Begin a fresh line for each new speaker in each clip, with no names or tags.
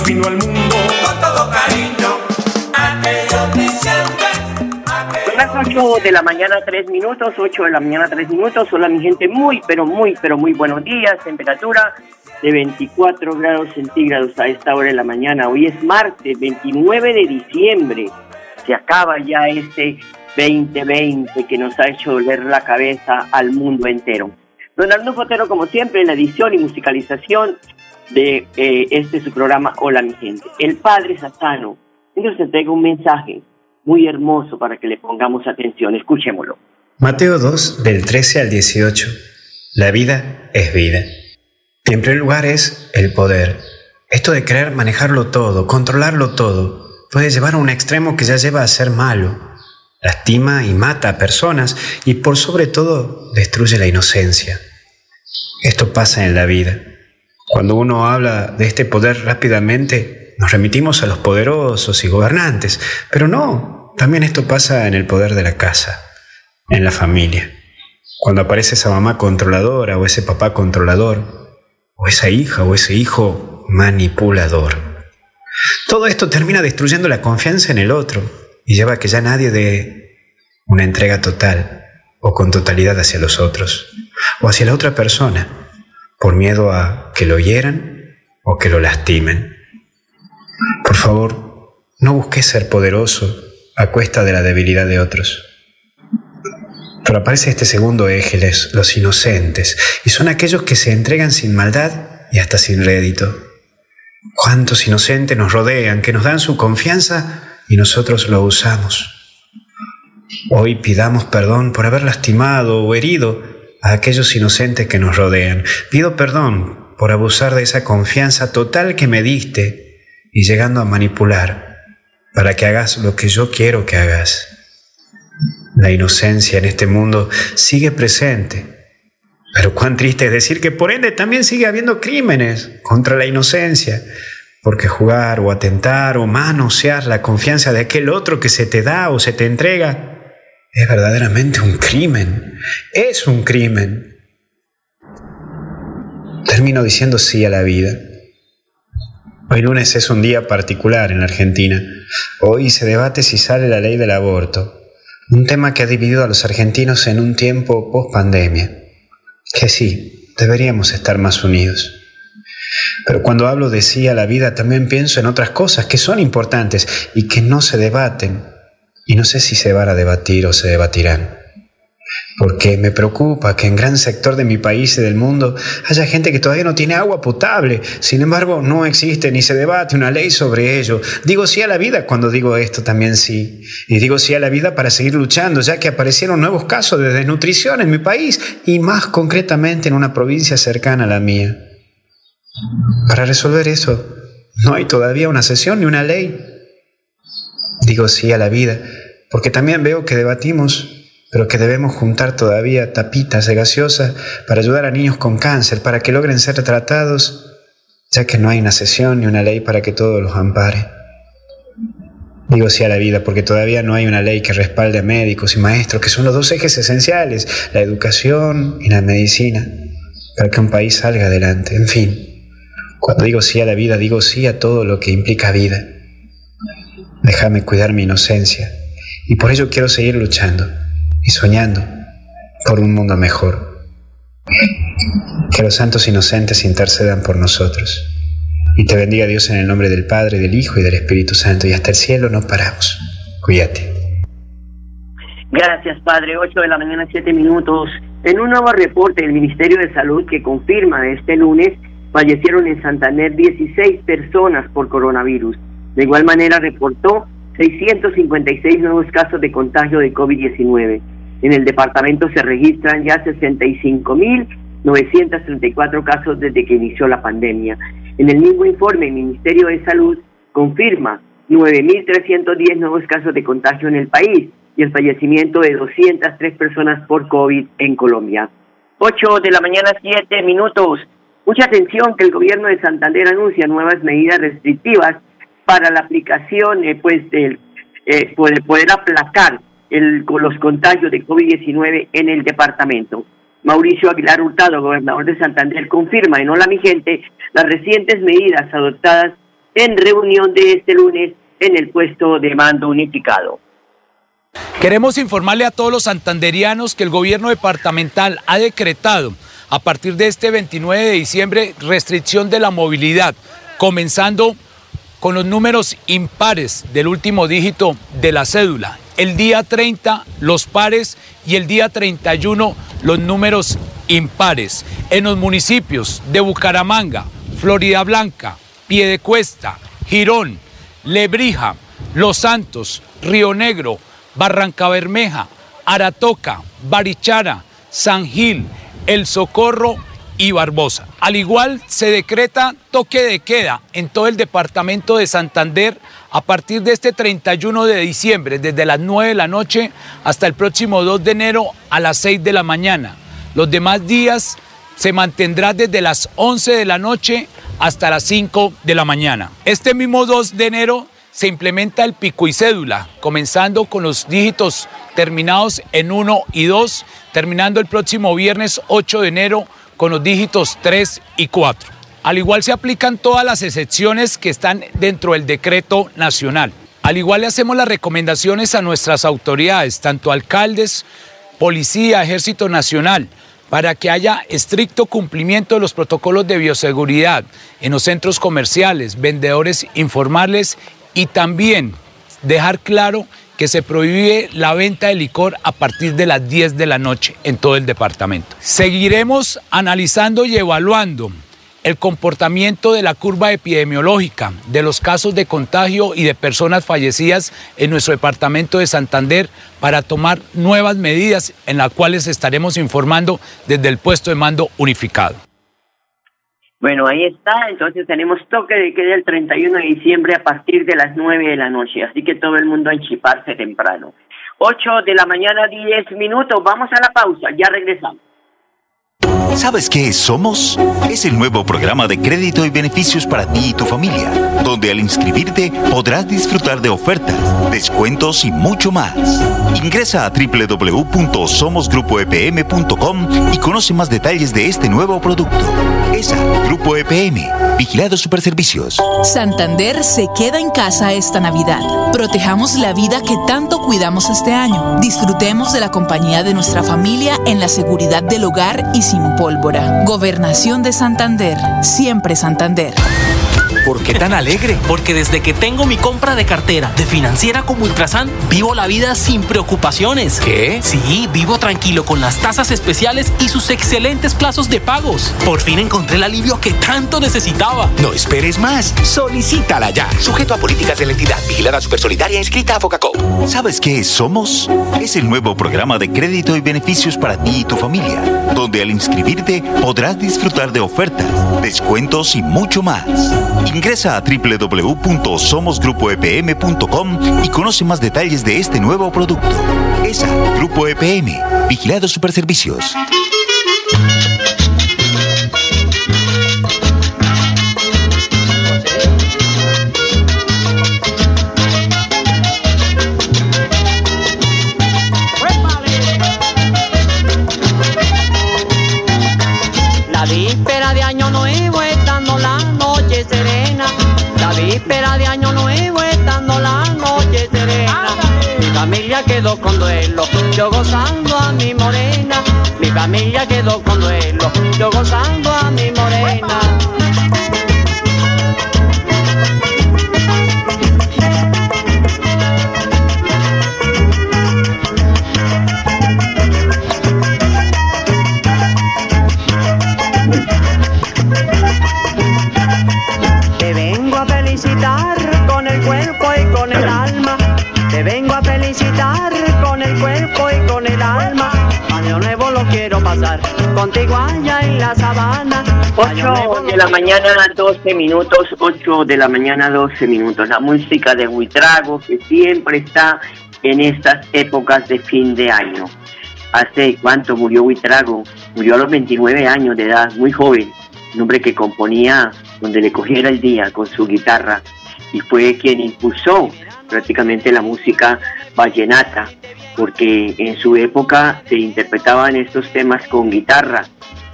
nos vino al mundo.
con todo cariño. Aquellos diciembres,
Son
aquellos
las 8 de la mañana, 3 minutos, 8 de la mañana, 3 minutos. Hola, mi gente, muy, pero muy, pero muy buenos días. Temperatura de 24 grados centígrados a esta hora de la mañana. Hoy es martes, 29 de diciembre. Se acaba ya este 2020 que nos ha hecho doler la cabeza al mundo entero. Don Arnulfo Fotero, como siempre, en la edición y musicalización de eh, este su programa Hola, mi gente. El Padre Satano nos entrega un mensaje muy hermoso para que le pongamos atención. Escuchémoslo.
Mateo 2, del 13 al 18. La vida es vida. En primer lugar es el poder. Esto de querer manejarlo todo, controlarlo todo, puede llevar a un extremo que ya lleva a ser malo. Lastima y mata a personas y por sobre todo destruye la inocencia. Esto pasa en la vida. Cuando uno habla de este poder rápidamente, nos remitimos a los poderosos y gobernantes, pero no, también esto pasa en el poder de la casa, en la familia. Cuando aparece esa mamá controladora o ese papá controlador, o esa hija o ese hijo manipulador. Todo esto termina destruyendo la confianza en el otro y lleva a que ya nadie dé una entrega total o con totalidad hacia los otros o hacia la otra persona por miedo a que lo hieran o que lo lastimen. Por favor, no busques ser poderoso a cuesta de la debilidad de otros. Pero aparece este segundo eje, los inocentes, y son aquellos que se entregan sin maldad y hasta sin rédito. ¿Cuántos inocentes nos rodean, que nos dan su confianza y nosotros lo usamos? Hoy pidamos perdón por haber lastimado o herido a aquellos inocentes que nos rodean. Pido perdón por abusar de esa confianza total que me diste y llegando a manipular para que hagas lo que yo quiero que hagas. La inocencia en este mundo sigue presente, pero cuán triste es decir que por ende también sigue habiendo crímenes contra la inocencia, porque jugar o atentar o manosear la confianza de aquel otro que se te da o se te entrega es verdaderamente un crimen, es un crimen. Termino diciendo sí a la vida. Hoy lunes es un día particular en Argentina. Hoy se debate si sale la ley del aborto, un tema que ha dividido a los argentinos en un tiempo post pandemia. Que sí, deberíamos estar más unidos. Pero cuando hablo de sí a la vida también pienso en otras cosas que son importantes y que no se debaten. Y no sé si se van a debatir o se debatirán porque me preocupa que en gran sector de mi país y del mundo haya gente que todavía no tiene agua potable. Sin embargo, no existe ni se debate una ley sobre ello. Digo sí a la vida cuando digo esto también sí. Y digo sí a la vida para seguir luchando, ya que aparecieron nuevos casos de desnutrición en mi país y más concretamente en una provincia cercana a la mía. Para resolver eso, no hay todavía una sesión ni una ley. Digo sí a la vida, porque también veo que debatimos pero que debemos juntar todavía tapitas de gaseosa para ayudar a niños con cáncer, para que logren ser tratados, ya que no hay una sesión ni una ley para que todos los ampare. Digo sí a la vida porque todavía no hay una ley que respalde a médicos y maestros, que son los dos ejes esenciales, la educación y la medicina, para que un país salga adelante. En fin, cuando digo sí a la vida, digo sí a todo lo que implica vida. Déjame cuidar mi inocencia y por ello quiero seguir luchando y soñando por un mundo mejor. Que los santos inocentes intercedan por nosotros. Y te bendiga Dios en el nombre del Padre, del Hijo y del Espíritu Santo. Y hasta el cielo no paramos. Cuídate.
Gracias, Padre. 8 de la mañana, 7 minutos. En un nuevo reporte del Ministerio de Salud que confirma este lunes, fallecieron en Santander 16 personas por coronavirus. De igual manera, reportó 656 nuevos casos de contagio de COVID-19. En el departamento se registran ya 65.934 casos desde que inició la pandemia. En el mismo informe, el Ministerio de Salud confirma 9.310 nuevos casos de contagio en el país y el fallecimiento de 203 personas por COVID en Colombia. 8 de la mañana, 7 minutos. Mucha atención que el gobierno de Santander anuncia nuevas medidas restrictivas para la aplicación eh, pues del eh, poder, poder aplacar el, los contagios de COVID-19 en el departamento. Mauricio Aguilar Hurtado, gobernador de Santander, confirma en Hola Mi Gente las recientes medidas adoptadas en reunión de este lunes en el puesto de mando unificado.
Queremos informarle a todos los santanderianos que el gobierno departamental ha decretado a partir de este 29 de diciembre restricción de la movilidad, comenzando con los números impares del último dígito de la cédula. El día 30 los pares y el día 31 los números impares. En los municipios de Bucaramanga, Florida Blanca, Piedecuesta, Girón, Lebrija, Los Santos, Río Negro, Barranca Bermeja, Aratoca, Barichara, San Gil, El Socorro y Barbosa. Al igual se decreta toque de queda en todo el departamento de Santander a partir de este 31 de diciembre, desde las 9 de la noche hasta el próximo 2 de enero a las 6 de la mañana. Los demás días se mantendrá desde las 11 de la noche hasta las 5 de la mañana. Este mismo 2 de enero se implementa el pico y cédula, comenzando con los dígitos terminados en 1 y 2, terminando el próximo viernes 8 de enero con los dígitos 3 y 4. Al igual se aplican todas las excepciones que están dentro del decreto nacional. Al igual le hacemos las recomendaciones a nuestras autoridades, tanto alcaldes, policía, ejército nacional, para que haya estricto cumplimiento de los protocolos de bioseguridad en los centros comerciales, vendedores informales y también dejar claro que se prohíbe la venta de licor a partir de las 10 de la noche en todo el departamento. Seguiremos analizando y evaluando el comportamiento de la curva epidemiológica, de los casos de contagio y de personas fallecidas en nuestro departamento de Santander para tomar nuevas medidas en las cuales estaremos informando desde el puesto de mando unificado.
Bueno, ahí está. Entonces tenemos toque de queda el 31 de diciembre a partir de las 9 de la noche. Así que todo el mundo a enchiparse temprano. 8 de la mañana, 10 minutos. Vamos a la pausa. Ya regresamos.
¿Sabes qué es Somos? Es el nuevo programa de crédito y beneficios para ti y tu familia, donde al inscribirte podrás disfrutar de ofertas, descuentos y mucho más. Ingresa a www.somosgrupoepm.com y conoce más detalles de este nuevo producto. ESA, Grupo EPM, Vigilado Superservicios.
Santander se queda en casa esta Navidad. Protejamos la vida que tanto cuidamos este año. Disfrutemos de la compañía de nuestra familia en la seguridad del hogar y sin por Gobernación de Santander. Siempre Santander.
¿Por qué tan alegre?
Porque desde que tengo mi compra de cartera de financiera como Ultrasan, vivo la vida sin preocupaciones.
¿Qué?
Sí, vivo tranquilo con las tasas especiales y sus excelentes plazos de pagos. Por fin encontré el alivio que tanto necesitaba.
No esperes más. Solicítala ya. Sujeto a políticas de la entidad. Vigilada Supersolidaria inscrita a Focacop.
¿Sabes qué Somos? Es el nuevo programa de crédito y beneficios para ti y tu familia, donde al inscribirte podrás disfrutar de ofertas, descuentos y mucho más. Ingresa a www.somosgrupoepm.com y conoce más detalles de este nuevo producto. ESA, Grupo EPM, Vigilado Superservicios.
Víspera de año nuevo estando la noche serena. Mi familia quedó con duelo, yo gozando a mi morena. Mi familia quedó con duelo, yo gozando la
mañana, 12 minutos, 8 de la mañana, 12 minutos. La música de Huitrago que siempre está en estas épocas de fin de año. ¿Hace cuánto murió Huitrago? Murió a los 29 años de edad, muy joven. Un hombre que componía donde le cogiera el día con su guitarra y fue quien impulsó prácticamente la música vallenata, porque en su época se interpretaban estos temas con guitarra.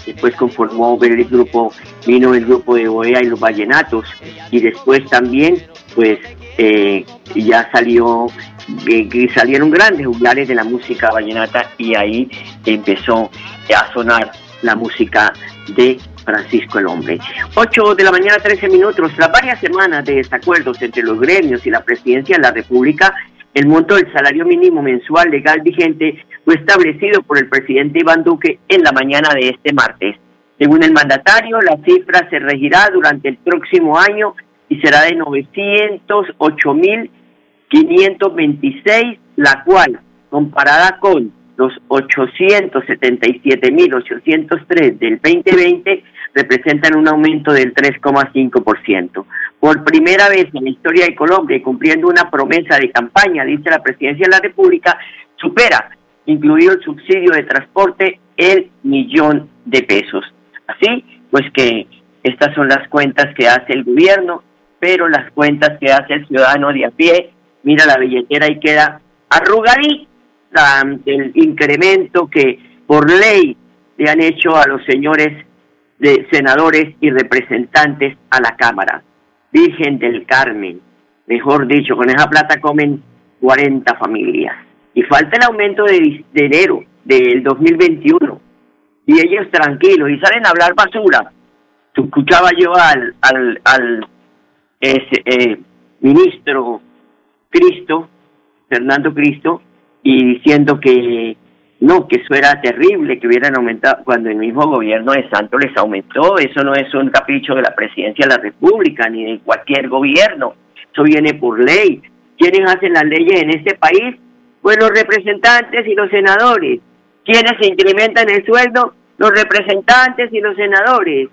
Después conformó el grupo, vino el grupo de Boea y los vallenatos, y después también, pues, eh, ya salió, eh, salieron grandes juglares de la música vallenata y ahí empezó a sonar la música de Francisco el Hombre. 8 de la mañana, 13 minutos. Tras varias semanas de desacuerdos entre los gremios y la presidencia de la República, el monto del salario mínimo mensual legal vigente fue establecido por el presidente Iván Duque en la mañana de este martes. Según el mandatario, la cifra se regirá durante el próximo año y será de 908.526, la cual, comparada con los 877.803 del 2020, representan un aumento del 3,5%. Por primera vez en la historia de Colombia, y cumpliendo una promesa de campaña, dice la Presidencia de la República, supera, incluido el subsidio de transporte, el millón de pesos. Así, pues que estas son las cuentas que hace el gobierno, pero las cuentas que hace el ciudadano de a pie, mira la billetera y queda arrugadita del incremento que por ley le han hecho a los señores de senadores y representantes a la Cámara. Virgen del Carmen, mejor dicho, con esa plata comen 40 familias. Y falta el aumento de, de enero del 2021. Y ellos tranquilos y salen a hablar basura. Escuchaba yo al, al, al eh, ministro Cristo, Fernando Cristo, y diciendo que no, que eso era terrible, que hubieran aumentado, cuando el mismo gobierno de Santos les aumentó, eso no es un capricho de la presidencia de la República ni de cualquier gobierno, eso viene por ley. ¿Quiénes hacen las leyes en este país? Pues los representantes y los senadores. ¿Quiénes incrementan el sueldo? Los representantes y los senadores.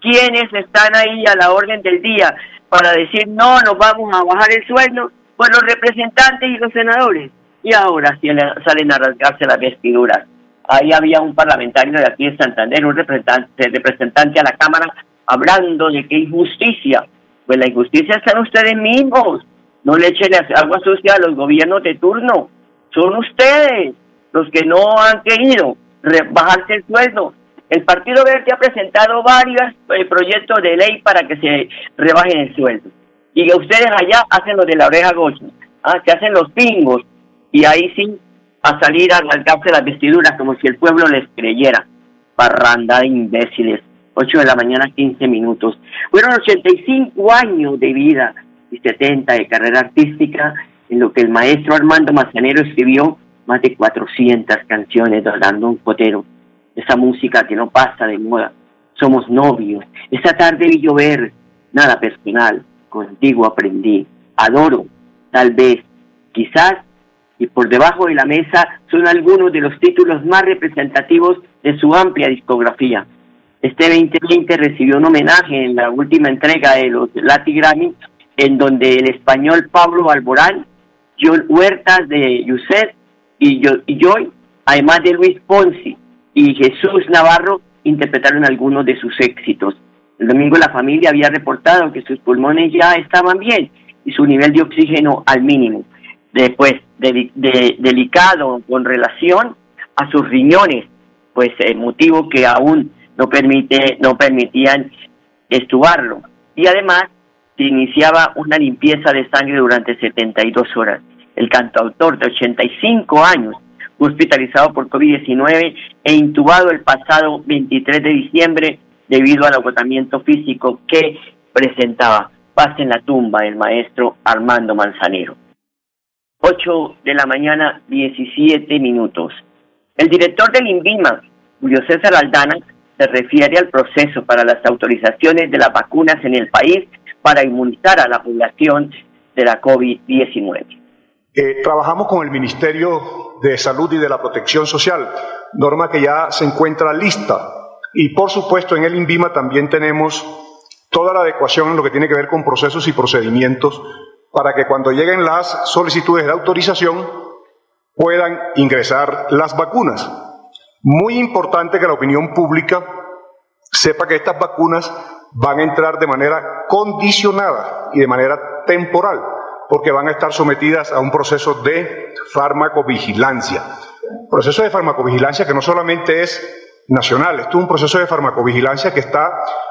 ¿Quiénes están ahí a la orden del día para decir no, nos vamos a bajar el sueldo? Pues los representantes y los senadores y ahora salen a rasgarse las vestiduras. Ahí había un parlamentario de aquí de Santander, un representante, representante a la Cámara, hablando de que injusticia. Pues la injusticia está en ustedes mismos. No le echen agua sucia a los gobiernos de turno. Son ustedes los que no han querido bajarse el sueldo. El Partido Verde ha presentado varios eh, proyectos de ley para que se rebajen el sueldo. Y ustedes allá hacen lo de la oreja gocha, ¿ah? se hacen los pingos, y ahí sí a salir a rasgarse las vestiduras como si el pueblo les creyera. parranda de imbéciles. 8 de la mañana, 15 minutos. Fueron 85 años de vida y 70 de carrera artística, en lo que el maestro Armando Manzanero escribió más de 400 canciones dando un potero. Esa música que no pasa de moda. Somos novios. Esta tarde vi llover. Nada personal. Contigo aprendí. Adoro. Tal vez. Quizás. Y por debajo de la mesa son algunos de los títulos más representativos de su amplia discografía. Este 2020 recibió un homenaje en la última entrega de los Latin Grammy, en donde el español Pablo Alborán, John Huertas de Yuset y, Joy, además de Luis Ponzi y Jesús Navarro, interpretaron algunos de sus éxitos. El domingo la familia había reportado que sus pulmones ya estaban bien y su nivel de oxígeno al mínimo. Después, de, delicado con relación a sus riñones, pues el motivo que aún no, permite, no permitían estubarlo. Y además se iniciaba una limpieza de sangre durante 72 horas. El cantautor de 85 años hospitalizado por COVID-19 e intubado el pasado 23 de diciembre debido al agotamiento físico que presentaba. Paz en la tumba del maestro Armando Manzanero. 8 de la mañana, 17 minutos. El director del INVIMA, Julio César Aldana, se refiere al proceso para las autorizaciones de las vacunas en el país para inmunizar a la población de la COVID-19.
Eh, trabajamos con el Ministerio de Salud y de la Protección Social, norma que ya se encuentra lista. Y por supuesto en el INVIMA también tenemos toda la adecuación en lo que tiene que ver con procesos y procedimientos para que cuando lleguen las solicitudes de autorización puedan ingresar las vacunas. Muy importante que la opinión pública sepa que estas vacunas van a entrar de manera condicionada y de manera temporal, porque van a estar sometidas a un proceso de farmacovigilancia. Proceso de farmacovigilancia que no solamente es nacional, esto es un proceso de farmacovigilancia que está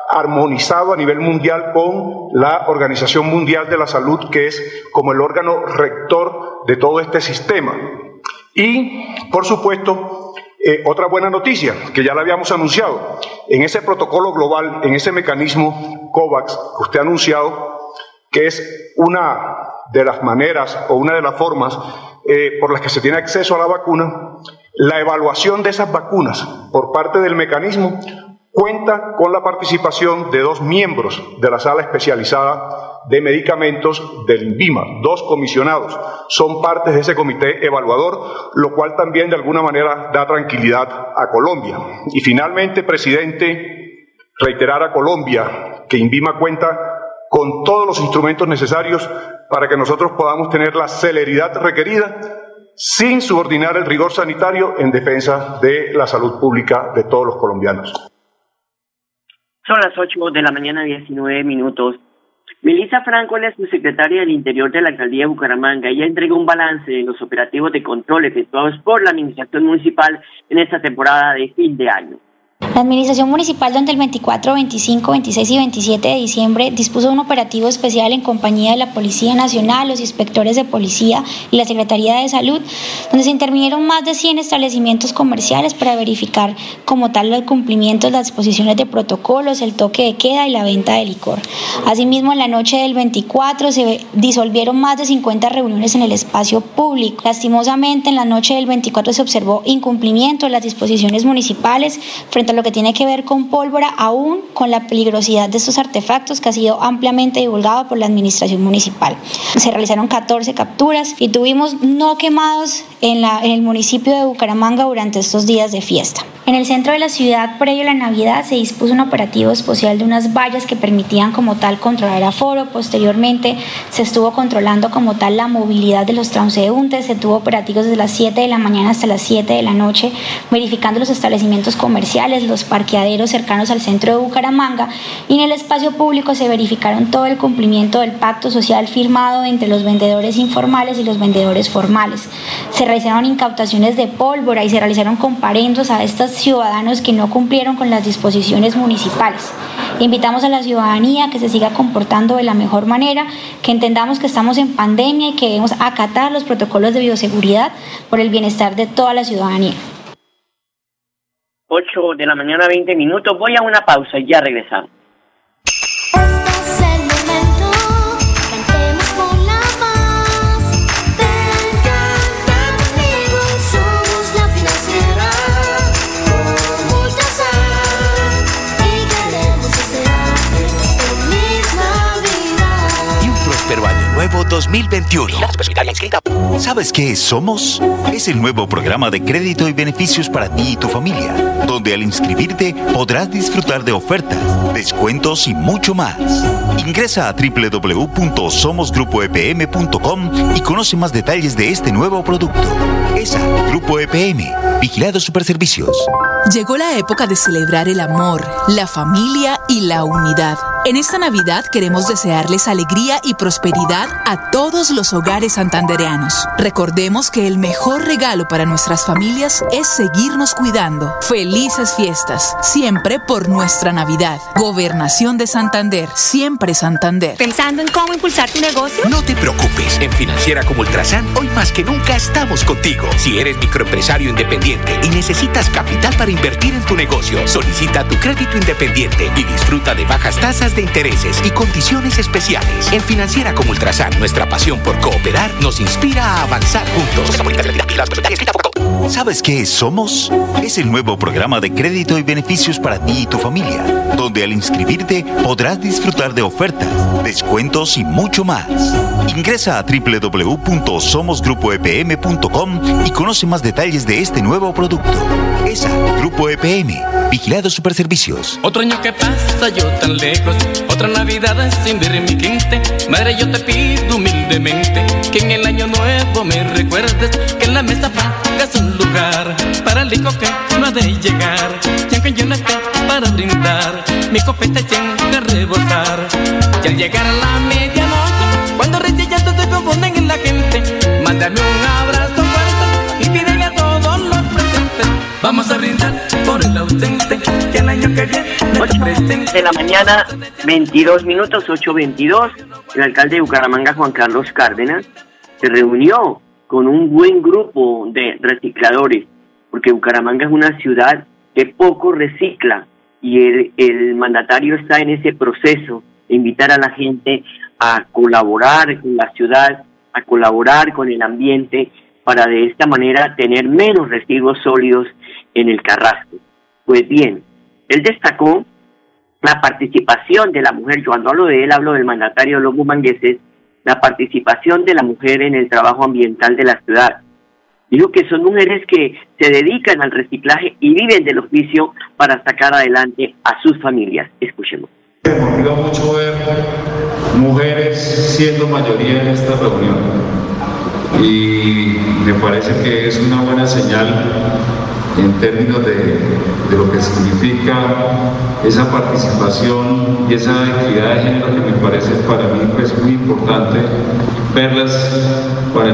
armonizado a nivel mundial con la Organización Mundial de la Salud, que es como el órgano rector de todo este sistema. Y, por supuesto, eh, otra buena noticia, que ya la habíamos anunciado, en ese protocolo global, en ese mecanismo COVAX que usted ha anunciado, que es una de las maneras o una de las formas eh, por las que se tiene acceso a la vacuna, la evaluación de esas vacunas por parte del mecanismo cuenta con la participación de dos miembros de la sala especializada de medicamentos del INVIMA, dos comisionados, son partes de ese comité evaluador, lo cual también de alguna manera da tranquilidad a Colombia. Y finalmente, presidente, reiterar a Colombia que INVIMA cuenta con todos los instrumentos necesarios para que nosotros podamos tener la celeridad requerida sin subordinar el rigor sanitario en defensa de la salud pública de todos los colombianos.
Son las 8 de la mañana, 19 minutos. Melissa Franco es subsecretaria del Interior de la Alcaldía de Bucaramanga. Ella entregó un balance de los operativos de control efectuados por la Administración Municipal en esta temporada de fin de año.
La Administración Municipal donde el 24, 25, 26 y 27 de diciembre dispuso un operativo especial en compañía de la Policía Nacional, los inspectores de policía y la Secretaría de Salud, donde se intervinieron más de 100 establecimientos comerciales para verificar como tal el cumplimiento de las disposiciones de protocolos, el toque de queda y la venta de licor. Asimismo, en la noche del 24 se disolvieron más de 50 reuniones en el espacio público. Lastimosamente, en la noche del 24 se observó incumplimiento de las disposiciones municipales frente lo que tiene que ver con pólvora, aún con la peligrosidad de estos artefactos que ha sido ampliamente divulgado por la administración municipal. Se realizaron 14 capturas y tuvimos no quemados en, la, en el municipio de Bucaramanga durante estos días de fiesta. En el centro de la ciudad, previo a la Navidad, se dispuso un operativo especial de unas vallas que permitían como tal controlar aforo. Posteriormente, se estuvo controlando como tal la movilidad de los transeúntes. Se tuvo operativos desde las 7 de la mañana hasta las 7 de la noche, verificando los establecimientos comerciales, los parqueaderos cercanos al centro de Bucaramanga. Y en el espacio público se verificaron todo el cumplimiento del pacto social firmado entre los vendedores informales y los vendedores formales. Se realizaron incautaciones de pólvora y se realizaron comparendos a estas ciudadanos que no cumplieron con las disposiciones municipales. Invitamos a la ciudadanía que se siga comportando de la mejor manera, que entendamos que estamos en pandemia y que debemos acatar los protocolos de bioseguridad por el bienestar de toda la ciudadanía.
8 de la mañana, 20 minutos. Voy a una pausa y ya regresamos.
Nuevo 2021. ¿Sabes qué es Somos? Es el nuevo programa de crédito y beneficios para ti y tu familia, donde al inscribirte podrás disfrutar de ofertas, descuentos y mucho más. Ingresa a www.somosgrupoepm.com y conoce más detalles de este nuevo producto. ESA, Grupo EPM, Vigilado Superservicios.
Llegó la época de celebrar el amor, la familia y la unidad. En esta Navidad queremos desearles alegría y prosperidad a todos los hogares santandereanos. Recordemos que el mejor regalo para nuestras familias es seguirnos cuidando. Felices fiestas, siempre por nuestra Navidad. Gobernación de Santander, siempre Santander.
¿Pensando en cómo impulsar tu negocio?
No te preocupes, en Financiera como Ultrasan, hoy más que nunca estamos contigo. Si eres microempresario independiente y necesitas capital para invertir en tu negocio, solicita tu crédito independiente y disfruta de bajas tasas de intereses y condiciones especiales. En Financiera como Ultrasan, nuestra pasión por cooperar nos inspira a avanzar juntos.
¿Sabes qué es Somos? Es el nuevo programa de crédito y beneficios para ti y tu familia, donde al inscribirte podrás disfrutar de ofertas, descuentos y mucho más. Ingresa a www.somosgrupoepm.com y conoce más detalles de este nuevo producto. ESA, Grupo EPM, Vigilado Superservicios.
Otro año que pasa yo tan lejos, otra Navidad sin ver mi gente. Madre, yo te pido humildemente que en el año nuevo me recuerdes que en la mesa pongas un lugar para el hijo que no ha de llegar. Y aunque yo no esté para brindar, mi copeta llega a rebosar. Y al llegar a la medianoche, cuando recién ya se confunden en la gente, mándame un abrazo fuerte y pídele a todos los presentes. Vamos a brindar por el ausente,
de la mañana, 22 minutos, 8.22. El alcalde de Bucaramanga, Juan Carlos Cárdenas, se reunió con un buen grupo de recicladores, porque Bucaramanga es una ciudad que poco recicla y el, el mandatario está en ese proceso de invitar a la gente a colaborar con la ciudad, a colaborar con el ambiente, para de esta manera tener menos residuos sólidos en el carrasco. Pues bien, él destacó la participación de la mujer, yo cuando hablo de él hablo del mandatario de los bumangueses, la participación de la mujer en el trabajo ambiental de la ciudad. Dijo que son mujeres que se dedican al reciclaje y viven del oficio para sacar adelante a sus familias. Escuchemos.
Me motiva mucho ver mujeres siendo mayoría en esta reunión y me parece que es una buena señal en términos de, de lo que significa esa participación y esa equidad de género que me parece para mí pues, muy importante verlas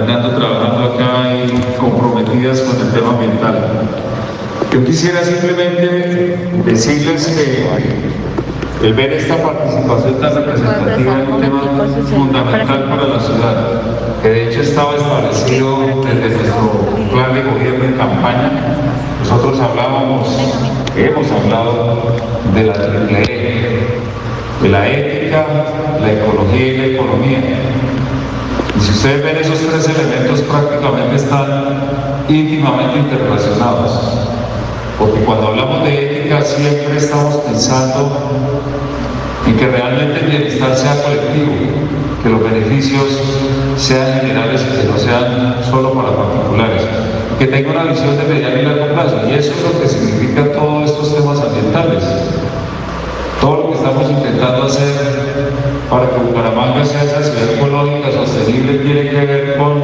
tanto trabajando acá y comprometidas con el tema ambiental. Yo quisiera simplemente decirles que el ver esta participación tan representativa es un tema fundamental para la ciudad, que de hecho estaba establecido desde nuestro plan de gobierno en campaña. Nosotros hablábamos, hemos hablado de la triple E, de la ética, la ecología y la economía. Y si ustedes ven esos tres elementos prácticamente están íntimamente interrelacionados. Porque cuando hablamos de ética siempre estamos pensando en que realmente el bienestar sea colectivo, que los beneficios sean generales y que no sean solo para particulares, que tenga una visión de mediano y largo plazo. Y eso es lo que significa todos estos temas ambientales. Todo lo que estamos intentando hacer para que Bucaramanga sea esa ciudad ecológica sostenible tiene que ver con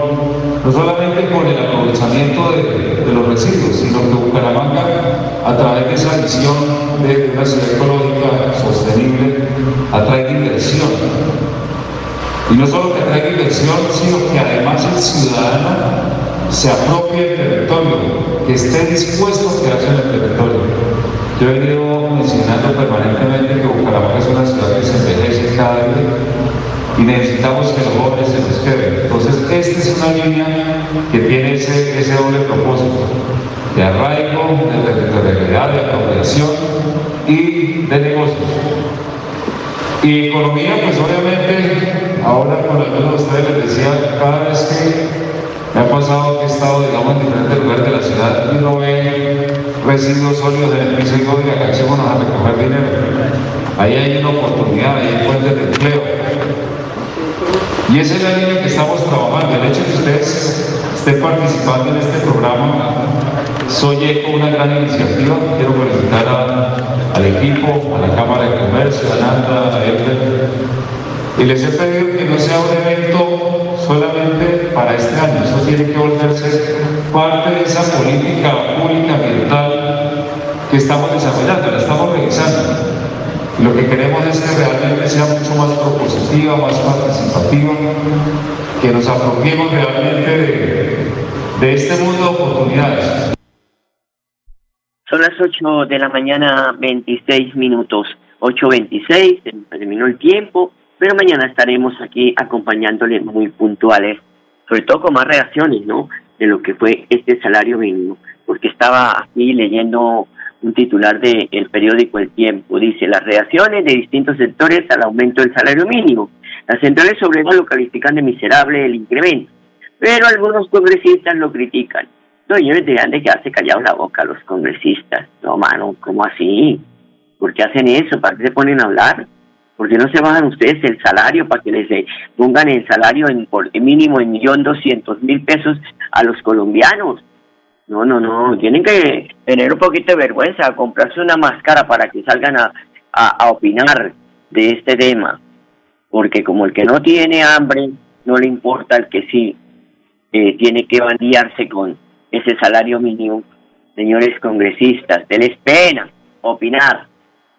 no solamente con el aprovechamiento de, los residuos, sino que Bucaramanga, a través de esa visión de una ciudad ecológica sostenible, atrae inversión. Y no solo que atraiga inversión, sino que además el ciudadano se apropie del territorio, que esté dispuesto a quedarse en el territorio. Yo he venido mencionando permanentemente que Bucaramanga es una ciudad que se envejece cada día y necesitamos que los jóvenes se nos queden. Entonces, esta es una línea que tiene ese, ese doble propósito, de arraigo, de territorialidad, de operación y de negocios. Y economía, pues obviamente, ahora con algunos de ustedes les decía, cada vez que me ha pasado que he estado, digamos, en diferentes lugares de la ciudad y uno ve residuos sólidos en el piso y digo, oiga, acabémonos a recoger dinero. Ahí hay una oportunidad, ahí hay fuentes de empleo. Y esa es la línea que estamos trabajando. El hecho de que ustedes estén participando en este programa, soy eco una gran iniciativa. Quiero felicitar al equipo, a la Cámara de Comercio, a Nanda, a Edler. Y les he pedido que no sea un evento para este año. Eso tiene que volverse parte de esa política pública ambiental que estamos desarrollando, la estamos revisando. Lo que queremos es que realmente sea mucho más propositiva, más participativa, que nos apropiemos realmente de, de este mundo de oportunidades.
Son las 8 de la mañana, 26 minutos. 8.26, se terminó el tiempo, pero mañana estaremos aquí acompañándole muy puntuales, sobre todo con más reacciones, ¿no? De lo que fue este salario mínimo, porque estaba aquí leyendo un titular del el periódico El Tiempo, dice, las reacciones de distintos sectores al aumento del salario mínimo. Las centrales obreras lo califican de miserable el incremento, pero algunos congresistas lo critican. No, señores, deberían de quedarse callados la boca los congresistas. No, mano, ¿cómo así? ¿Por qué hacen eso? ¿Para qué se ponen a hablar? ¿Por qué no se bajan ustedes el salario para que les eh, pongan el salario en por mínimo en millón doscientos mil pesos a los colombianos? No, no, no, tienen que tener un poquito de vergüenza, comprarse una máscara para que salgan a, opinar de este tema. Porque como el que no tiene hambre, no le importa el que sí eh, tiene que bandearse con ese salario mínimo. Señores congresistas, denles pena opinar.